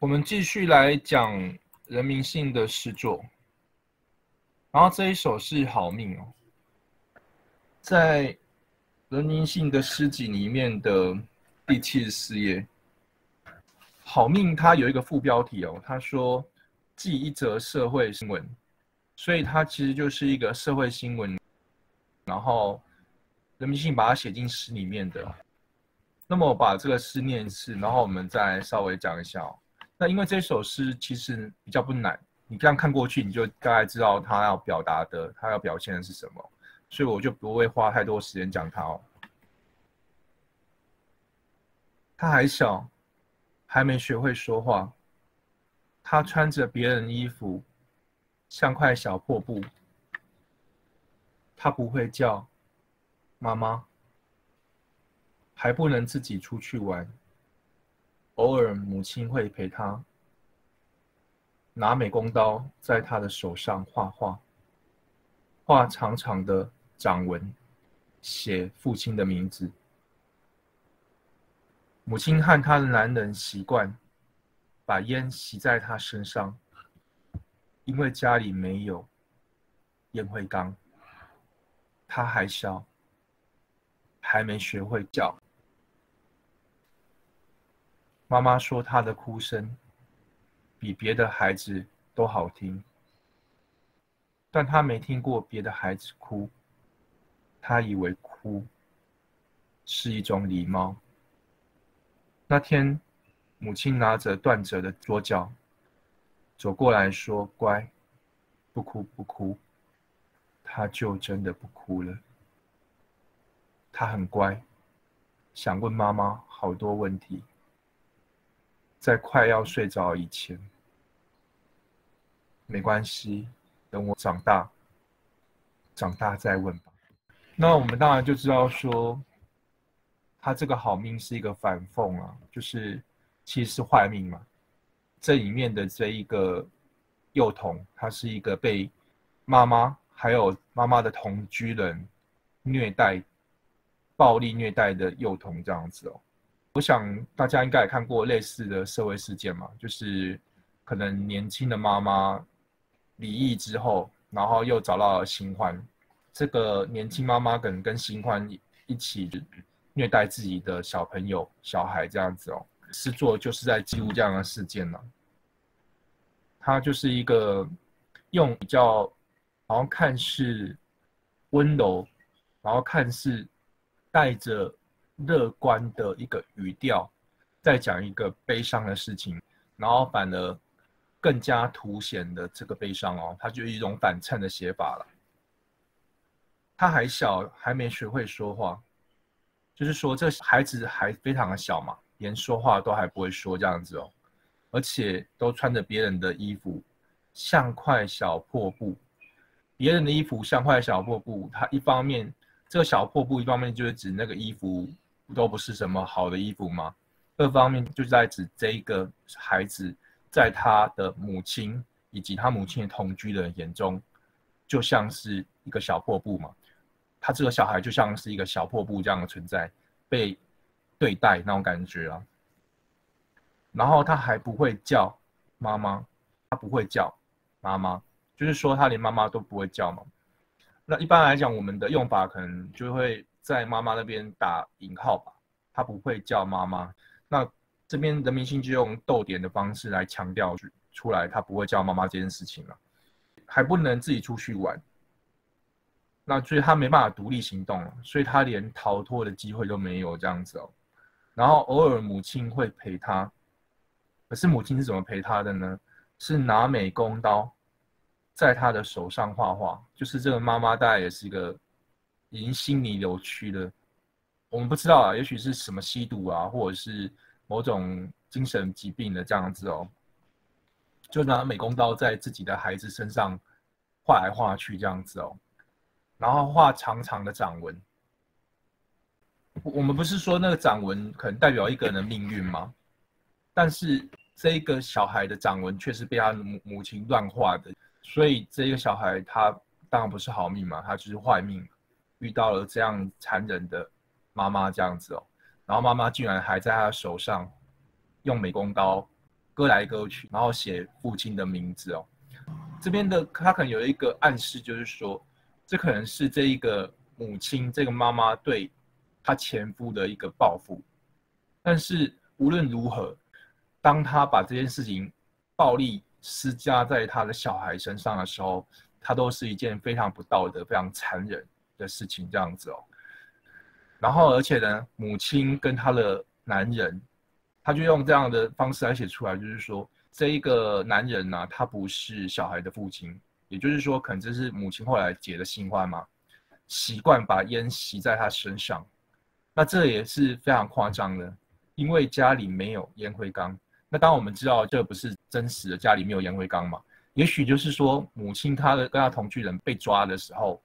我们继续来讲人民性的诗作，然后这一首是好命哦，在人民性的诗集里面的第七十四页，好命它有一个副标题哦，他说记一则社会新闻，所以它其实就是一个社会新闻，然后人民性把它写进诗里面的。那么我把这个诗念一次，然后我们再稍微讲一下哦。那因为这首诗其实比较不难，你这样看过去，你就大概知道他要表达的，他要表现的是什么，所以我就不会花太多时间讲他哦。他还小，还没学会说话，他穿着别人衣服，像块小破布。他不会叫妈妈，还不能自己出去玩。偶尔，母亲会陪他拿美工刀，在他的手上画画，画长长的掌纹，写父亲的名字。母亲和他的男人习惯把烟吸在他身上，因为家里没有烟灰缸。他还小，还没学会叫。妈妈说：“她的哭声比别的孩子都好听，但他没听过别的孩子哭。他以为哭是一种礼貌。”那天，母亲拿着断折的左脚走过来说：“乖，不哭不哭。”他就真的不哭了。他很乖，想问妈妈好多问题。在快要睡着以前，没关系，等我长大，长大再问吧。那我们当然就知道说，他这个好命是一个反讽啊，就是其实是坏命嘛。这里面的这一个幼童，他是一个被妈妈还有妈妈的同居人虐待、暴力虐待的幼童这样子哦。我想大家应该也看过类似的社会事件嘛，就是可能年轻的妈妈离异之后，然后又找到了新欢，这个年轻妈妈可能跟新欢一起虐待自己的小朋友、小孩这样子哦，是做就是在记录这样的事件呢。他就是一个用比较好像看似温柔，然后看似带着。乐观的一个语调，在讲一个悲伤的事情，然后反而更加凸显的这个悲伤哦，它就一种反衬的写法了。他还小，还没学会说话，就是说这孩子还非常的小嘛，连说话都还不会说这样子哦，而且都穿着别人的衣服，像块小破布。别人的衣服像块小破布，他一方面这个小破布，一方面就是指那个衣服。都不是什么好的衣服吗？二方面就在指这一个孩子，在他的母亲以及他母亲的同居的人眼中，就像是一个小破布嘛。他这个小孩就像是一个小破布这样的存在，被对待那种感觉啊。然后他还不会叫妈妈，他不会叫妈妈，就是说他连妈妈都不会叫嘛。那一般来讲，我们的用法可能就会。在妈妈那边打引号吧，他不会叫妈妈。那这边人民性就用逗点的方式来强调出来，他不会叫妈妈这件事情了，还不能自己出去玩。那所以他没办法独立行动了，所以他连逃脱的机会都没有这样子哦。然后偶尔母亲会陪他，可是母亲是怎么陪他的呢？是拿美工刀在他的手上画画，就是这个妈妈大概也是一个。已经心理扭曲了，我们不知道啊，也许是什么吸毒啊，或者是某种精神疾病的这样子哦，就拿美工刀在自己的孩子身上画来画去这样子哦，然后画长长的掌纹。我们不是说那个掌纹可能代表一个人的命运吗？但是这个小孩的掌纹却是被他母母亲乱画的，所以这个小孩他当然不是好命嘛，他就是坏命。遇到了这样残忍的妈妈这样子哦，然后妈妈竟然还在他手上用美工刀割来割去，然后写父亲的名字哦。这边的他可能有一个暗示，就是说，这可能是这一个母亲，这个妈妈对她前夫的一个报复。但是无论如何，当他把这件事情暴力施加在他的小孩身上的时候，他都是一件非常不道德、非常残忍的事情，这样子哦。然后，而且呢，母亲跟她的男人，他就用这样的方式来写出来，就是说，这一个男人呢，他不是小孩的父亲，也就是说，可能这是母亲后来结的新欢嘛，习惯把烟吸在他身上，那这也是非常夸张的，因为家里没有烟灰缸。那当我们知道这不是真实的，家里没有烟灰缸嘛？也许就是说，母亲她的跟她同居人被抓的时候，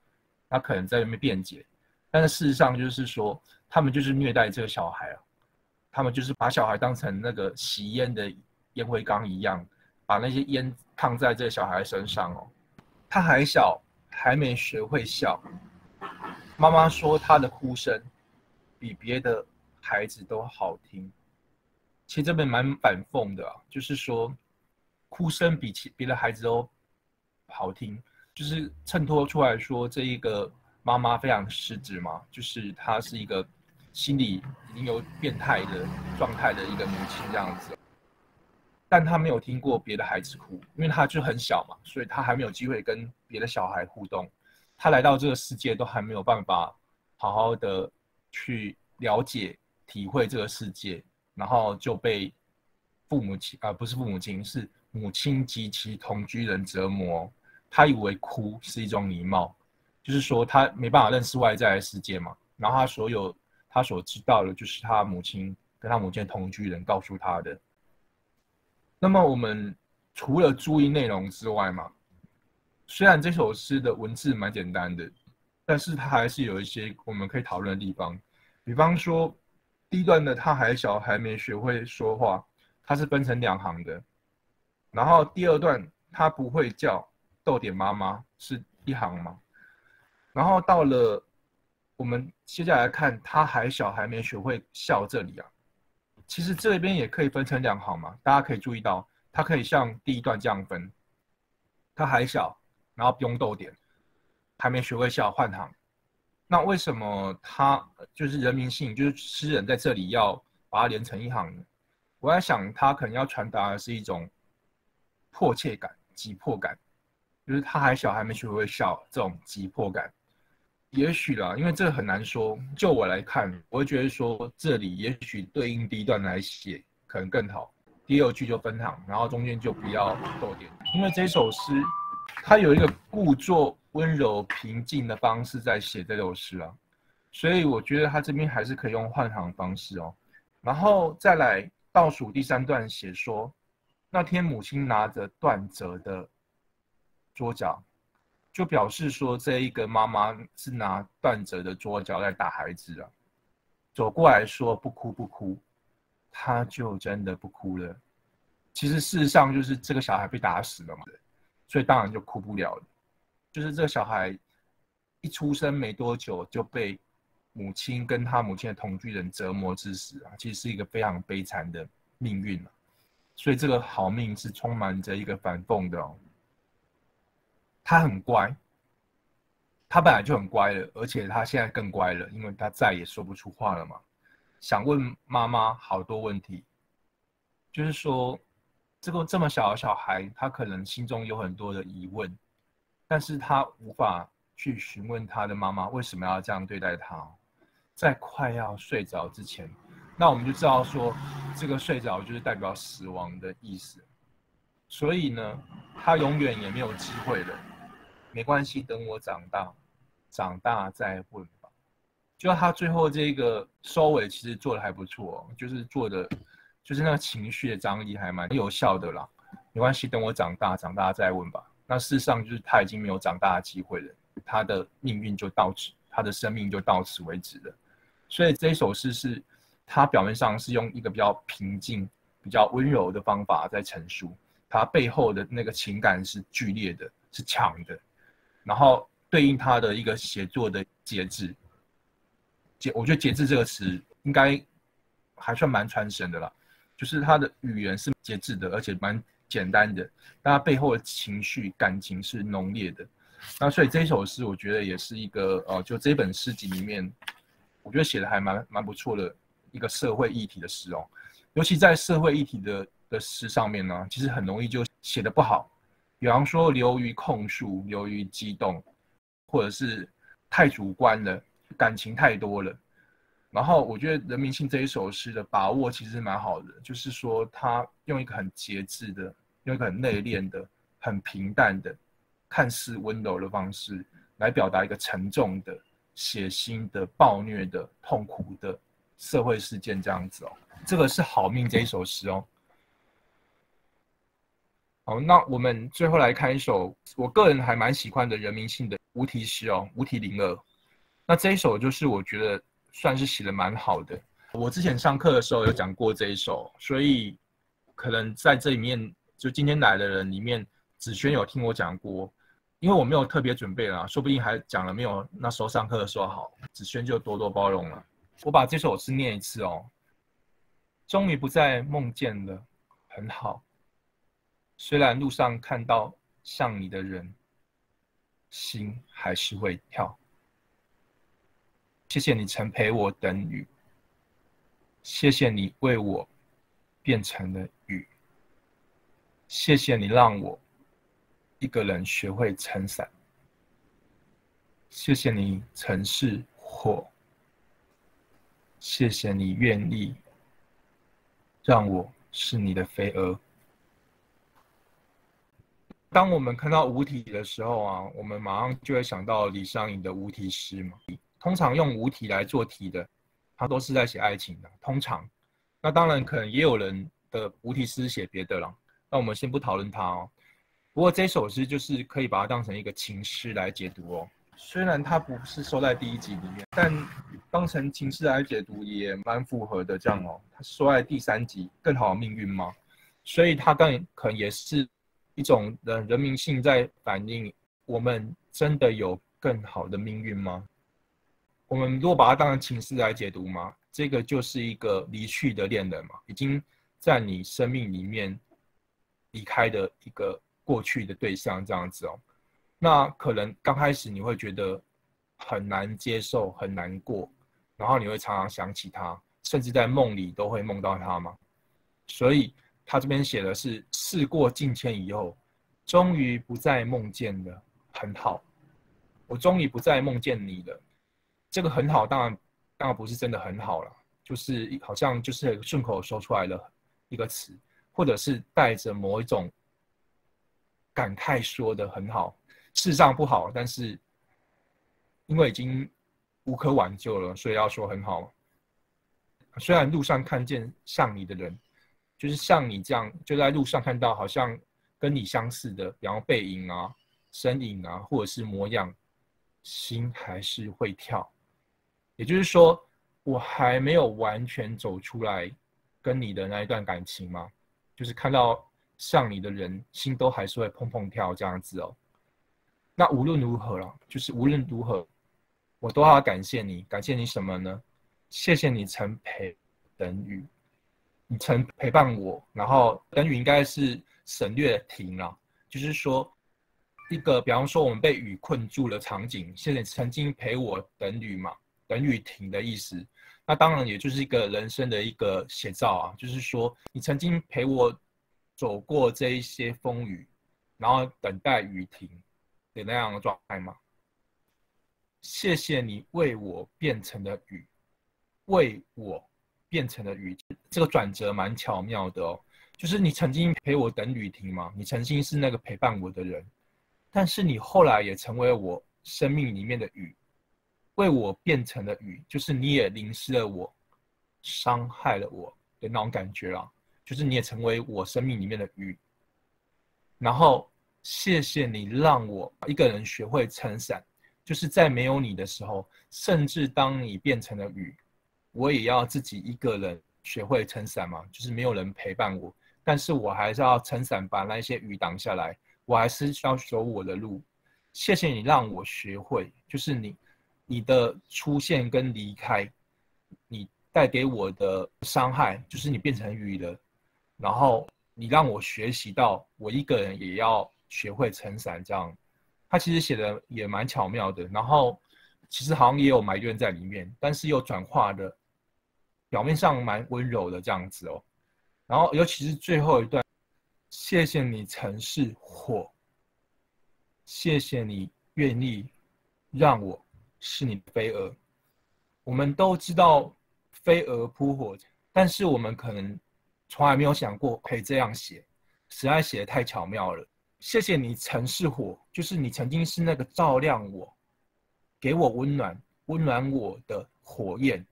他可能在那边辩解，但是事实上就是说，他们就是虐待这个小孩啊，他们就是把小孩当成那个吸烟的烟灰缸一样，把那些烟烫在这个小孩身上哦。他还小，还没学会笑。妈妈说他的哭声比别的孩子都好听。其实这边蛮反讽的啊，就是说，哭声比其别的孩子都好听，就是衬托出来说这一个妈妈非常失职嘛，就是她是一个心理已经有变态的状态的一个母亲这样子，但她没有听过别的孩子哭，因为她就很小嘛，所以她还没有机会跟别的小孩互动，她来到这个世界都还没有办法好好的去了解、体会这个世界。然后就被父母亲啊，不是父母亲，是母亲及其同居人折磨。他以为哭是一种礼貌，就是说他没办法认识外在的世界嘛。然后他所有他所知道的，就是他母亲跟他母亲同居人告诉他的。那么我们除了注意内容之外嘛，虽然这首诗的文字蛮简单的，但是它还是有一些我们可以讨论的地方，比方说。第一段的他还小，还没学会说话，他是分成两行的。然后第二段他不会叫逗点妈妈是一行吗？然后到了我们接下来看他还小，还没学会笑这里啊，其实这边也可以分成两行嘛。大家可以注意到，它可以像第一段这样分，他还小，然后不用逗点，还没学会笑换行。那为什么他就是人民性，就是诗人在这里要把它连成一行呢？我在想，他可能要传达的是一种迫切感、急迫感，就是他还小，还没学会笑这种急迫感。也许啦，因为这很难说。就我来看，我会觉得说这里也许对应第一段来写可能更好，第二句就分行，然后中间就不要逗点，因为这首诗它有一个故作。温柔平静的方式在写这首诗啊，所以我觉得他这边还是可以用换行方式哦。然后再来倒数第三段写说，那天母亲拿着断折的桌角，就表示说这一个妈妈是拿断折的桌角在打孩子啊。走过来说不哭不哭，他就真的不哭了。其实事实上就是这个小孩被打死了嘛，所以当然就哭不了。就是这个小孩一出生没多久就被母亲跟他母亲的同居人折磨致死啊，其实是一个非常悲惨的命运啊。所以这个好命是充满着一个反讽的。他很乖，他本来就很乖了，而且他现在更乖了，因为他再也说不出话了嘛。想问妈妈好多问题，就是说这个这么小的小孩，他可能心中有很多的疑问。但是他无法去询问他的妈妈为什么要这样对待他，在快要睡着之前，那我们就知道说，这个睡着就是代表死亡的意思，所以呢，他永远也没有机会了。没关系，等我长大，长大再问吧。就他最后这个收尾，其实做的还不错，就是做的，就是那个情绪的张力还蛮有效的啦。没关系，等我长大，长大再问吧。那事实上就是他已经没有长大的机会了，他的命运就到此，他的生命就到此为止了。所以这首诗是，他表面上是用一个比较平静、比较温柔的方法在陈述，他背后的那个情感是剧烈的、是强的，然后对应他的一个写作的节制。节，我觉得“节制”这个词应该还算蛮传神的了。就是他的语言是节制的，而且蛮简单的，但他背后的情绪感情是浓烈的。那所以这一首诗，我觉得也是一个呃，就这本诗集里面，我觉得写的还蛮蛮不错的一个社会议题的诗哦。尤其在社会议题的的诗上面呢，其实很容易就写的不好，比方说流于控诉、流于激动，或者是太主观了，感情太多了。然后我觉得《人民性》这一首诗的把握其实蛮好的，就是说他用一个很节制的、用一个很内敛的、很平淡的、看似温柔的方式来表达一个沉重的、血腥的、暴虐的、痛苦的社会事件这样子哦。这个是《好命》这一首诗哦。好，那我们最后来看一首我个人还蛮喜欢的《人民性》的无题诗哦，《无题零二》。那这一首就是我觉得。算是写的蛮好的。我之前上课的时候有讲过这一首，所以可能在这里面，就今天来的人里面，子轩有听我讲过，因为我没有特别准备啦，说不定还讲了没有那时候上课的时候好，子轩就多多包容了。我把这首诗念一次哦。终于不再梦见了，很好。虽然路上看到像你的人，心还是会跳。谢谢你曾陪我等雨，谢谢你为我变成了雨，谢谢你让我一个人学会撑伞，谢谢你曾是火，谢谢你愿意让我是你的飞蛾。当我们看到无题的时候啊，我们马上就会想到李商隐的无题诗嘛。通常用无题来做题的，他都是在写爱情的。通常，那当然可能也有人的无题诗写别的了。那我们先不讨论它哦。不过这首诗就是可以把它当成一个情诗来解读哦。虽然它不是收在第一集里面，但当成情诗来解读也蛮符合的。这样哦，它收在第三集，更好的命运吗？所以它更可能也是一种人人民性在反映我们真的有更好的命运吗？我们如果把它当成情诗来解读吗，这个就是一个离去的恋人嘛，已经在你生命里面离开的一个过去的对象这样子哦。那可能刚开始你会觉得很难接受、很难过，然后你会常常想起他，甚至在梦里都会梦到他吗。所以他这边写的是事过境迁以后，终于不再梦见了，很好，我终于不再梦见你了。这个很好，当然，当然不是真的很好了，就是好像就是顺口说出来的一个词，或者是带着某一种感慨说的很好，事实上不好，但是因为已经无可挽救了，所以要说很好。虽然路上看见像你的人，就是像你这样，就在路上看到好像跟你相似的，然后背影啊、身影啊，或者是模样，心还是会跳。也就是说，我还没有完全走出来，跟你的那一段感情嘛，就是看到像你的人，心都还是会砰砰跳这样子哦。那无论如何了，就是无论如何，我都要感谢你，感谢你什么呢？谢谢你曾陪等雨，你曾陪伴我，然后等雨应该是省略停了，就是说一个，比方说我们被雨困住了场景，现在曾经陪我等雨嘛。等雨停的意思，那当然也就是一个人生的一个写照啊，就是说你曾经陪我走过这一些风雨，然后等待雨停的那样的状态吗？谢谢你为我变成了雨，为我变成了雨，这个转折蛮巧妙的哦。就是你曾经陪我等雨停嘛，你曾经是那个陪伴我的人，但是你后来也成为我生命里面的雨。为我变成了雨，就是你也淋湿了我，伤害了我的那种感觉啊，就是你也成为我生命里面的雨。然后谢谢你让我一个人学会撑伞，就是在没有你的时候，甚至当你变成了雨，我也要自己一个人学会撑伞嘛，就是没有人陪伴我，但是我还是要撑伞把那些雨挡下来，我还是要走我的路。谢谢你让我学会，就是你。你的出现跟离开，你带给我的伤害，就是你变成雨了，然后你让我学习到我一个人也要学会撑伞，这样。他其实写的也蛮巧妙的，然后其实好像也有埋怨在里面，但是又转化的表面上蛮温柔的这样子哦。然后尤其是最后一段，谢谢你曾是火，谢谢你愿意让我是你飞蛾。我们都知道飞蛾扑火，但是我们可能从来没有想过可以这样写，实在写的太巧妙了。谢谢你曾是火，就是你曾经是那个照亮我、给我温暖、温暖我的火焰。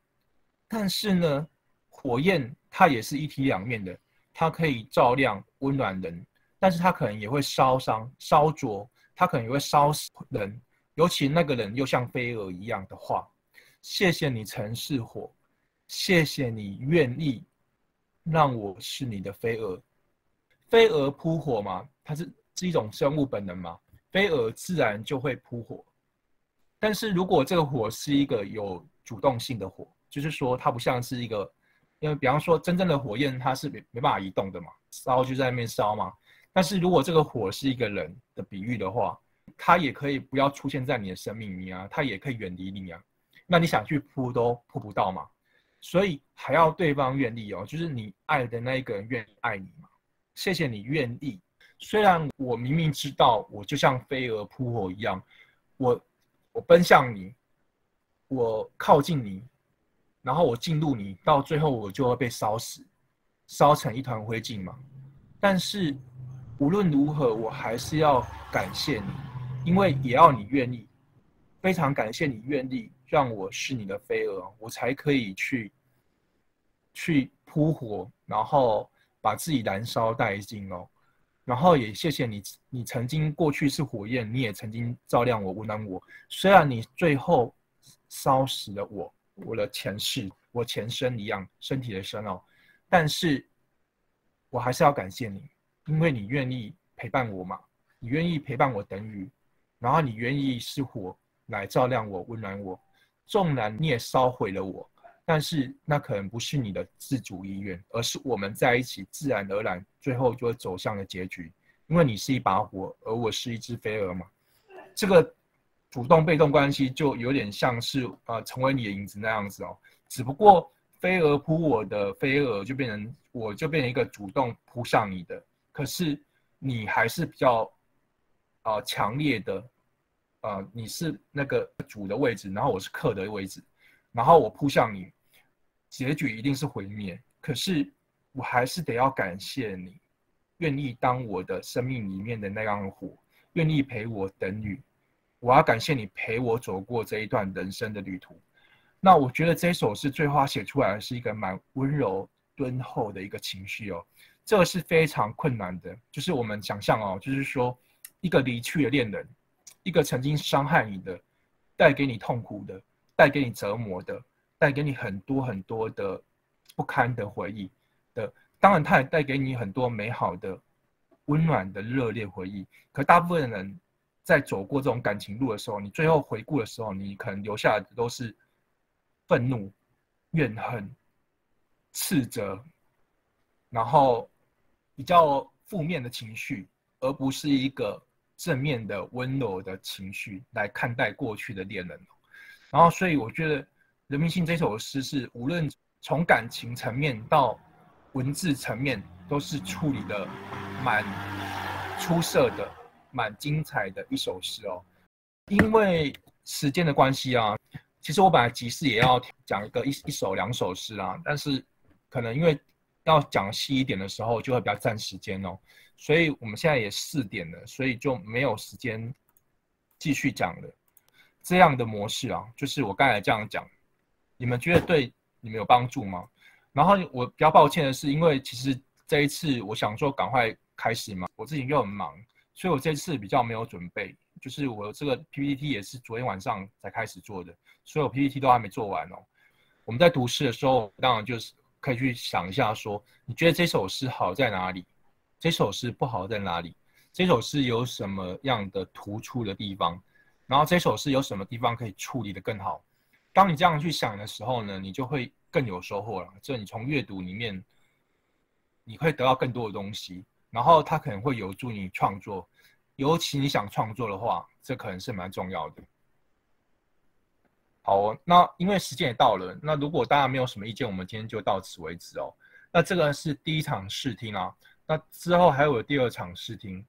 但是呢，火焰它也是一体两面的，它可以照亮、温暖人，但是它可能也会烧伤、烧灼，它可能也会烧死人。尤其那个人又像飞蛾一样的话。谢谢你曾是火，谢谢你愿意让我是你的飞蛾。飞蛾扑火嘛，它是是一种生物本能嘛，飞蛾自然就会扑火。但是如果这个火是一个有主动性的火，就是说它不像是一个，因为比方说真正的火焰它是没没办法移动的嘛，烧就在那边烧嘛。但是如果这个火是一个人的比喻的话，它也可以不要出现在你的生命里啊，它也可以远离你啊。那你想去扑都扑不到嘛，所以还要对方愿意哦，就是你爱的那一个人愿意爱你嘛。谢谢你愿意，虽然我明明知道我就像飞蛾扑火一样，我我奔向你，我靠近你，然后我进入你，到最后我就会被烧死，烧成一团灰烬嘛。但是无论如何，我还是要感谢你，因为也要你愿意，非常感谢你愿意。让我是你的飞蛾，我才可以去去扑火，然后把自己燃烧殆尽哦。然后也谢谢你，你曾经过去是火焰，你也曾经照亮我、温暖我。虽然你最后烧死了我，我的前世、我前身一样身体的身哦，但是我还是要感谢你，因为你愿意陪伴我嘛，你愿意陪伴我等于，然后你愿意是火来照亮我、温暖我。纵然你也烧毁了我，但是那可能不是你的自主意愿，而是我们在一起自然而然，最后就会走向了结局。因为你是一把火，而我是一只飞蛾嘛，这个主动被动关系就有点像是呃成为你的影子那样子哦。只不过飞蛾扑我的飞蛾就变成我就变成一个主动扑向你的，可是你还是比较啊强烈的。呃，你是那个主的位置，然后我是客的位置，然后我扑向你，结局一定是毁灭。可是我还是得要感谢你，愿意当我的生命里面的那样火，愿意陪我等雨。我要感谢你陪我走过这一段人生的旅途。那我觉得这首诗最后写出来是一个蛮温柔敦厚的一个情绪哦，这个是非常困难的。就是我们想象哦，就是说一个离去的恋人。一个曾经伤害你的、带给你痛苦的、带给你折磨的、带给你很多很多的不堪的回忆的，当然他也带给你很多美好的、温暖的热烈回忆。可大部分人在走过这种感情路的时候，你最后回顾的时候，你可能留下的都是愤怒、怨恨、斥责，然后比较负面的情绪，而不是一个。正面的温柔的情绪来看待过去的恋人，然后所以我觉得《人民性》这首诗是无论从感情层面到文字层面都是处理的蛮出色的、蛮精彩的一首诗哦。因为时间的关系啊，其实我本来集市也要讲一个一一首两首诗啊，但是可能因为要讲细一点的时候，就会比较占时间哦。所以我们现在也四点了，所以就没有时间继续讲了。这样的模式啊，就是我刚才这样讲，你们觉得对你们有帮助吗？然后我比较抱歉的是，因为其实这一次我想说赶快开始嘛，我自己又很忙，所以我这次比较没有准备，就是我这个 PPT 也是昨天晚上才开始做的，所有 PPT 都还没做完哦。我们在读诗的时候，当然就是可以去想一下，说你觉得这首诗好在哪里？这首诗不好在哪里？这首诗有什么样的突出的地方？然后这首诗有什么地方可以处理的更好？当你这样去想的时候呢，你就会更有收获了。这你从阅读里面，你会得到更多的东西，然后它可能会有助你创作，尤其你想创作的话，这可能是蛮重要的。好，那因为时间也到了，那如果大家没有什么意见，我们今天就到此为止哦。那这个是第一场试听啊，那之后还有第二场试听。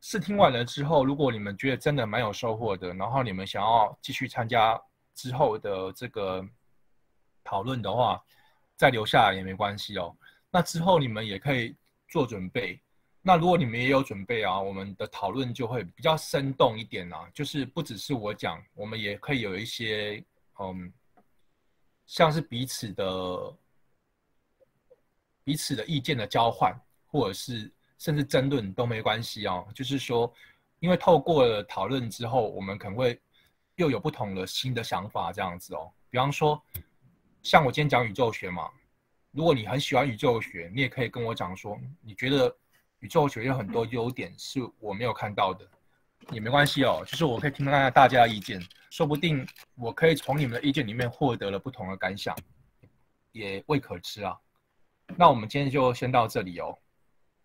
试听完了之后，如果你们觉得真的蛮有收获的，然后你们想要继续参加。之后的这个讨论的话，再留下来也没关系哦。那之后你们也可以做准备。那如果你们也有准备啊，我们的讨论就会比较生动一点啊。就是不只是我讲，我们也可以有一些嗯，像是彼此的彼此的意见的交换，或者是甚至争论都没关系哦。就是说，因为透过了讨论之后，我们可能会。又有不同的新的想法，这样子哦。比方说，像我今天讲宇宙学嘛，如果你很喜欢宇宙学，你也可以跟我讲说，你觉得宇宙学有很多优点是我没有看到的，也没关系哦。就是我可以听到大家大家的意见，说不定我可以从你们的意见里面获得了不同的感想，也未可知啊。那我们今天就先到这里哦。